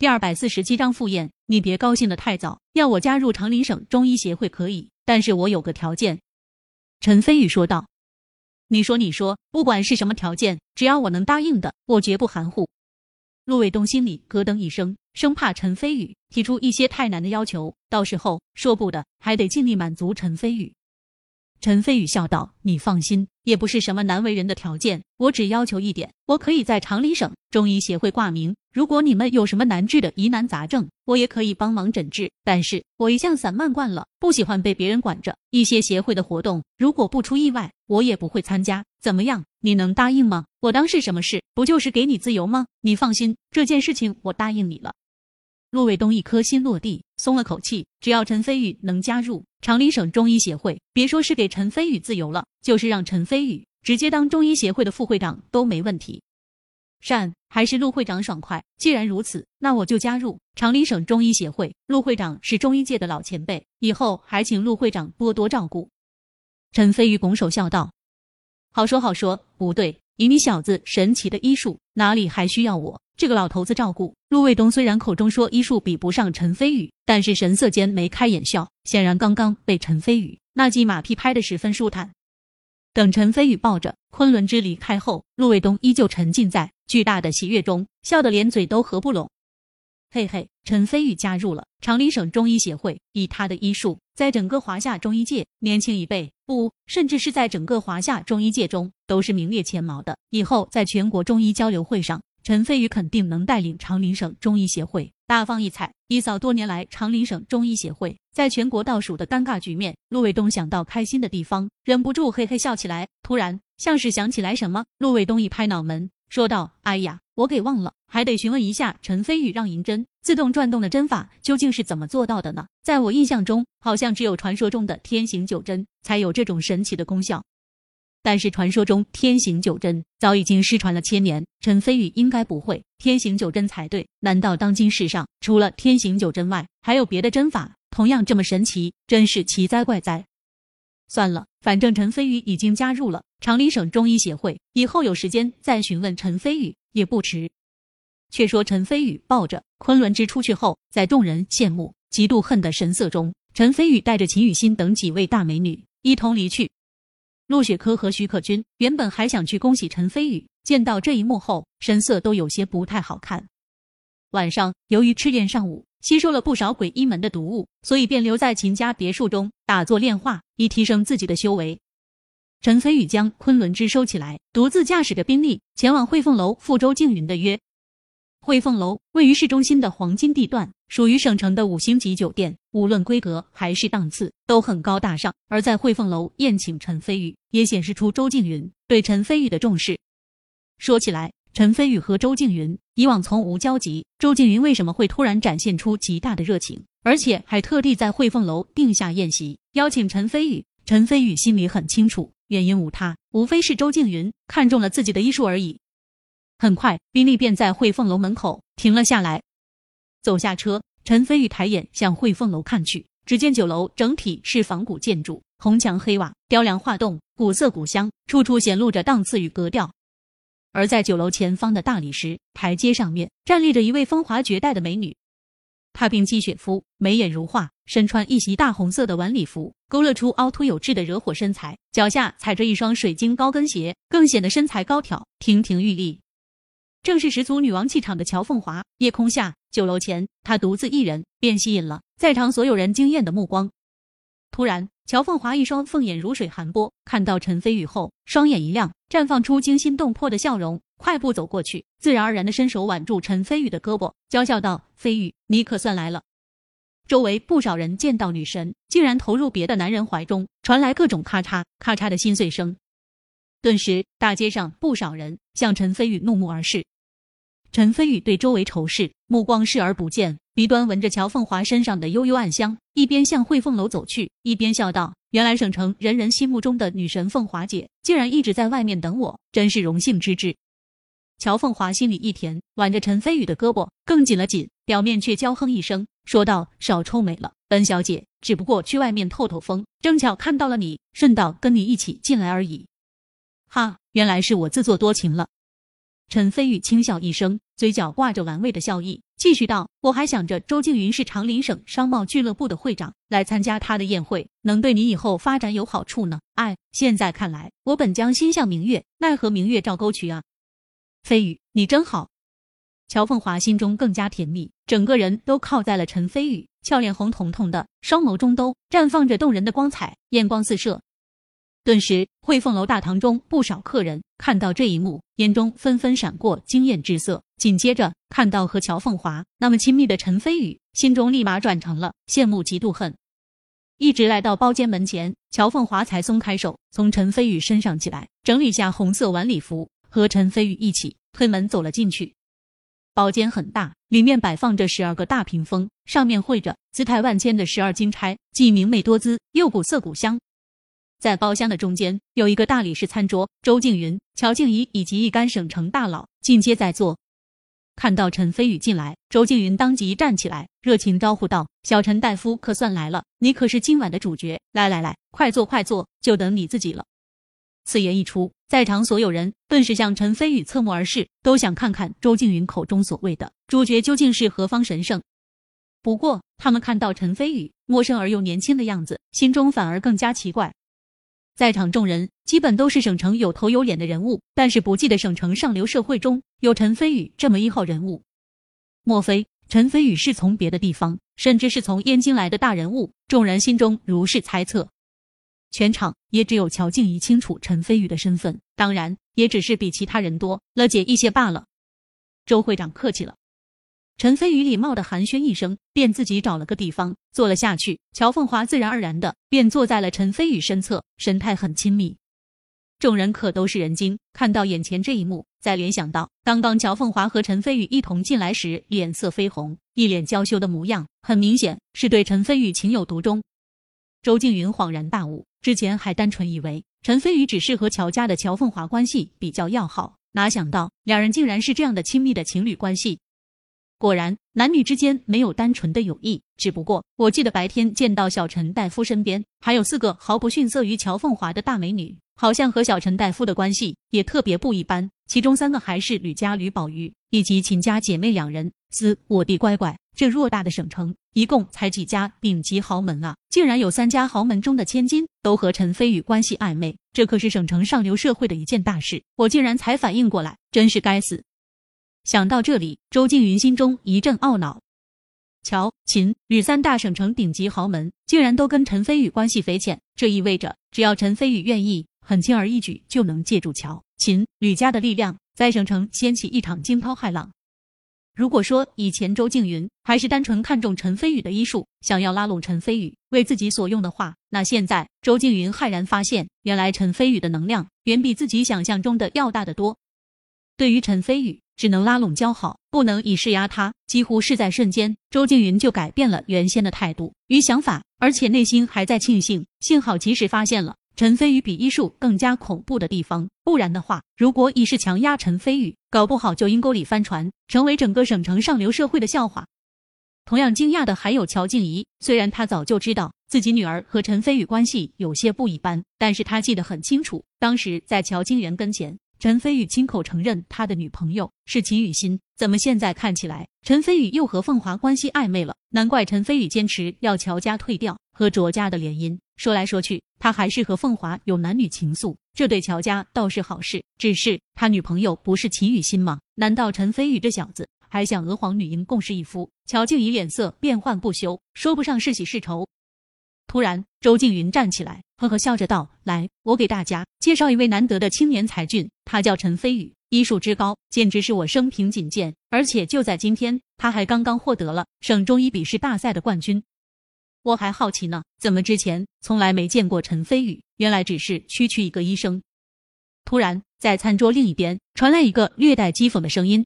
第二百四十七章赴宴。你别高兴的太早，要我加入长林省中医协会可以，但是我有个条件。”陈飞宇说道。“你说，你说，不管是什么条件，只要我能答应的，我绝不含糊。”陆卫东心里咯噔一声，生怕陈飞宇提出一些太难的要求，到时候说不的还得尽力满足陈飞宇。陈飞宇笑道：“你放心，也不是什么难为人的条件。我只要求一点，我可以在长林省中医协会挂名。如果你们有什么难治的疑难杂症，我也可以帮忙诊治。但是我一向散漫惯了，不喜欢被别人管着。一些协会的活动，如果不出意外，我也不会参加。怎么样？你能答应吗？我当是什么事？不就是给你自由吗？你放心，这件事情我答应你了。”陆卫东一颗心落地，松了口气。只要陈飞宇能加入长林省中医协会，别说是给陈飞宇自由了，就是让陈飞宇直接当中医协会的副会长都没问题。善还是陆会长爽快。既然如此，那我就加入长林省中医协会。陆会长是中医界的老前辈，以后还请陆会长多多照顾。陈飞宇拱手笑道：“好说好说，不对，以你小子神奇的医术，哪里还需要我？”这个老头子照顾陆卫东，虽然口中说医术比不上陈飞宇，但是神色间眉开眼笑，显然刚刚被陈飞宇那记马屁拍得十分舒坦。等陈飞宇抱着昆仑之离开后，陆卫东依旧沉浸在巨大的喜悦中，笑得连嘴都合不拢。嘿嘿，陈飞宇加入了长林省中医协会，以他的医术，在整个华夏中医界，年轻一辈不，甚至是在整个华夏中医界中都是名列前茅的。以后在全国中医交流会上。陈飞宇肯定能带领长林省中医协会大放异彩，一扫多年来长林省中医协会在全国倒数的尴尬局面。陆卫东想到开心的地方，忍不住嘿嘿笑起来。突然，像是想起来什么，陆卫东一拍脑门，说道：“哎呀，我给忘了，还得询问一下陈飞宇，让银针自动转动的针法究竟是怎么做到的呢？在我印象中，好像只有传说中的天行九针才有这种神奇的功效。”但是传说中天行九针早已经失传了千年，陈飞宇应该不会天行九针才对。难道当今世上除了天行九针外，还有别的针法同样这么神奇？真是奇哉怪哉！算了，反正陈飞宇已经加入了长林省中医协会，以后有时间再询问陈飞宇也不迟。却说陈飞宇抱着昆仑之出去后，在众人羡慕、嫉妒、恨的神色中，陈飞宇带着秦雨欣等几位大美女一同离去。陆雪珂和徐可君原本还想去恭喜陈飞宇，见到这一幕后，神色都有些不太好看。晚上，由于赤焰上午吸收了不少鬼医门的毒物，所以便留在秦家别墅中打坐炼化，以提升自己的修为。陈飞宇将昆仑之收起来，独自驾驶着宾利前往汇凤楼赴周静云的约。汇凤楼位于市中心的黄金地段。属于省城的五星级酒店，无论规格还是档次都很高大上。而在汇凤楼宴请陈飞宇，也显示出周静云对陈飞宇的重视。说起来，陈飞宇和周静云以往从无交集，周静云为什么会突然展现出极大的热情，而且还特地在汇凤楼定下宴席邀请陈飞宇？陈飞宇心里很清楚，原因无他，无非是周静云看中了自己的医术而已。很快，宾利便在汇凤楼门口停了下来。走下车，陈飞宇抬眼向汇凤楼看去，只见酒楼整体是仿古建筑，红墙黑瓦，雕梁画栋，古色古香，处处显露着档次与格调。而在酒楼前方的大理石台阶上面，站立着一位风华绝代的美女。她冰肌雪肤，眉眼如画，身穿一袭大红色的晚礼服，勾勒出凹凸有致的惹火身材，脚下踩着一双水晶高跟鞋，更显得身材高挑，亭亭玉立。正是十足女王气场的乔凤华。夜空下，酒楼前，她独自一人，便吸引了在场所有人惊艳的目光。突然，乔凤华一双凤眼如水寒波，看到陈飞宇后，双眼一亮，绽放出惊心动魄的笑容，快步走过去，自然而然的伸手挽住陈飞宇的胳膊，娇笑道：“飞宇，你可算来了。”周围不少人见到女神竟然投入别的男人怀中，传来各种咔嚓咔嚓的心碎声。顿时，大街上不少人向陈飞宇怒目而视。陈飞宇对周围仇视目光视而不见，鼻端闻着乔凤华身上的幽幽暗香，一边向汇凤楼走去，一边笑道：“原来省城人人心目中的女神凤华姐，竟然一直在外面等我，真是荣幸之至。”乔凤华心里一甜，挽着陈飞宇的胳膊更紧了紧，表面却娇哼一声，说道：“少臭美了，本小姐只不过去外面透透风，正巧看到了你，顺道跟你一起进来而已。”哈，原来是我自作多情了。陈飞宇轻笑一声，嘴角挂着玩味的笑意，继续道：“我还想着周静云是长林省商贸俱乐部的会长，来参加他的宴会，能对你以后发展有好处呢。哎，现在看来，我本将心向明月，奈何明月照沟渠啊！飞宇，你真好。”乔凤华心中更加甜蜜，整个人都靠在了陈飞宇，俏脸红彤彤的，双眸中都绽放着动人的光彩，艳光四射。顿时，汇凤楼大堂中不少客人看到这一幕，眼中纷纷闪过惊艳之色。紧接着，看到和乔凤华那么亲密的陈飞宇，心中立马转成了羡慕、嫉妒、恨。一直来到包间门前，乔凤华才松开手，从陈飞宇身上起来，整理下红色晚礼服，和陈飞宇一起推门走了进去。包间很大，里面摆放着十二个大屏风，上面绘着姿态万千的十二金钗，既明媚多姿，又古色古香。在包厢的中间有一个大理石餐桌，周静云、乔静怡以及一干省城大佬尽皆在座。看到陈飞宇进来，周静云当即站起来，热情招呼道：“小陈大夫可算来了，你可是今晚的主角，来来来，快坐快坐，就等你自己了。”此言一出，在场所有人顿时向陈飞宇侧目而视，都想看看周静云口中所谓的主角究竟是何方神圣。不过，他们看到陈飞宇陌生而又年轻的样子，心中反而更加奇怪。在场众人基本都是省城有头有脸的人物，但是不记得省城上流社会中有陈飞宇这么一号人物。莫非陈飞宇是从别的地方，甚至是从燕京来的大人物？众人心中如是猜测。全场也只有乔静怡清楚陈飞宇的身份，当然也只是比其他人多了解一些罢了。周会长客气了，陈飞宇礼貌的寒暄一声，便自己找了个地方坐了下去。乔凤华自然而然的便坐在了陈飞宇身侧，神态很亲密。众人可都是人精，看到眼前这一幕，再联想到刚刚乔凤华和陈飞宇一同进来时脸色绯红、一脸娇羞的模样，很明显是对陈飞宇情有独钟。周静云恍然大悟。之前还单纯以为陈飞宇只是和乔家的乔凤华关系比较要好，哪想到两人竟然是这样的亲密的情侣关系。果然，男女之间没有单纯的友谊。只不过，我记得白天见到小陈大夫身边还有四个毫不逊色于乔凤华的大美女，好像和小陈大夫的关系也特别不一般。其中三个还是吕家吕宝玉以及秦家姐妹两人。思我的乖乖，这偌大的省城，一共才几家顶级豪门啊？竟然有三家豪门中的千金都和陈飞宇关系暧昧，这可是省城上流社会的一件大事。我竟然才反应过来，真是该死！想到这里，周静云心中一阵懊恼。乔、秦、吕三大省城顶级豪门，竟然都跟陈飞宇关系匪浅，这意味着只要陈飞宇愿意，很轻而易举就能借助乔、秦、吕家的力量，在省城掀起一场惊涛骇浪。如果说以前周静云还是单纯看中陈飞宇的医术，想要拉拢陈飞宇为自己所用的话，那现在周静云骇然发现，原来陈飞宇的能量远比自己想象中的要大得多。对于陈飞宇，只能拉拢交好，不能以势压他。几乎是在瞬间，周静云就改变了原先的态度与想法，而且内心还在庆幸，幸好及时发现了。陈飞宇比医术更加恐怖的地方，不然的话，如果以势强压陈飞宇，搞不好就阴沟里翻船，成为整个省城上流社会的笑话。同样惊讶的还有乔静怡，虽然她早就知道自己女儿和陈飞宇关系有些不一般，但是她记得很清楚，当时在乔金元跟前，陈飞宇亲口承认他的女朋友是秦雨欣，怎么现在看起来陈飞宇又和凤华关系暧昧了？难怪陈飞宇坚持要乔家退掉和卓家的联姻。说来说去，他还是和凤华有男女情愫，这对乔家倒是好事。只是他女朋友不是秦雨欣吗？难道陈飞宇这小子还想娥皇女英共侍一夫？乔静怡脸色变幻不休，说不上是喜是愁。突然，周静云站起来，呵呵笑着道：“来，我给大家介绍一位难得的青年才俊，他叫陈飞宇，医术之高，简直是我生平仅见。而且就在今天，他还刚刚获得了省中医笔试大赛的冠军。”我还好奇呢，怎么之前从来没见过陈飞宇？原来只是区区一个医生。突然，在餐桌另一边传来一个略带讥讽的声音：“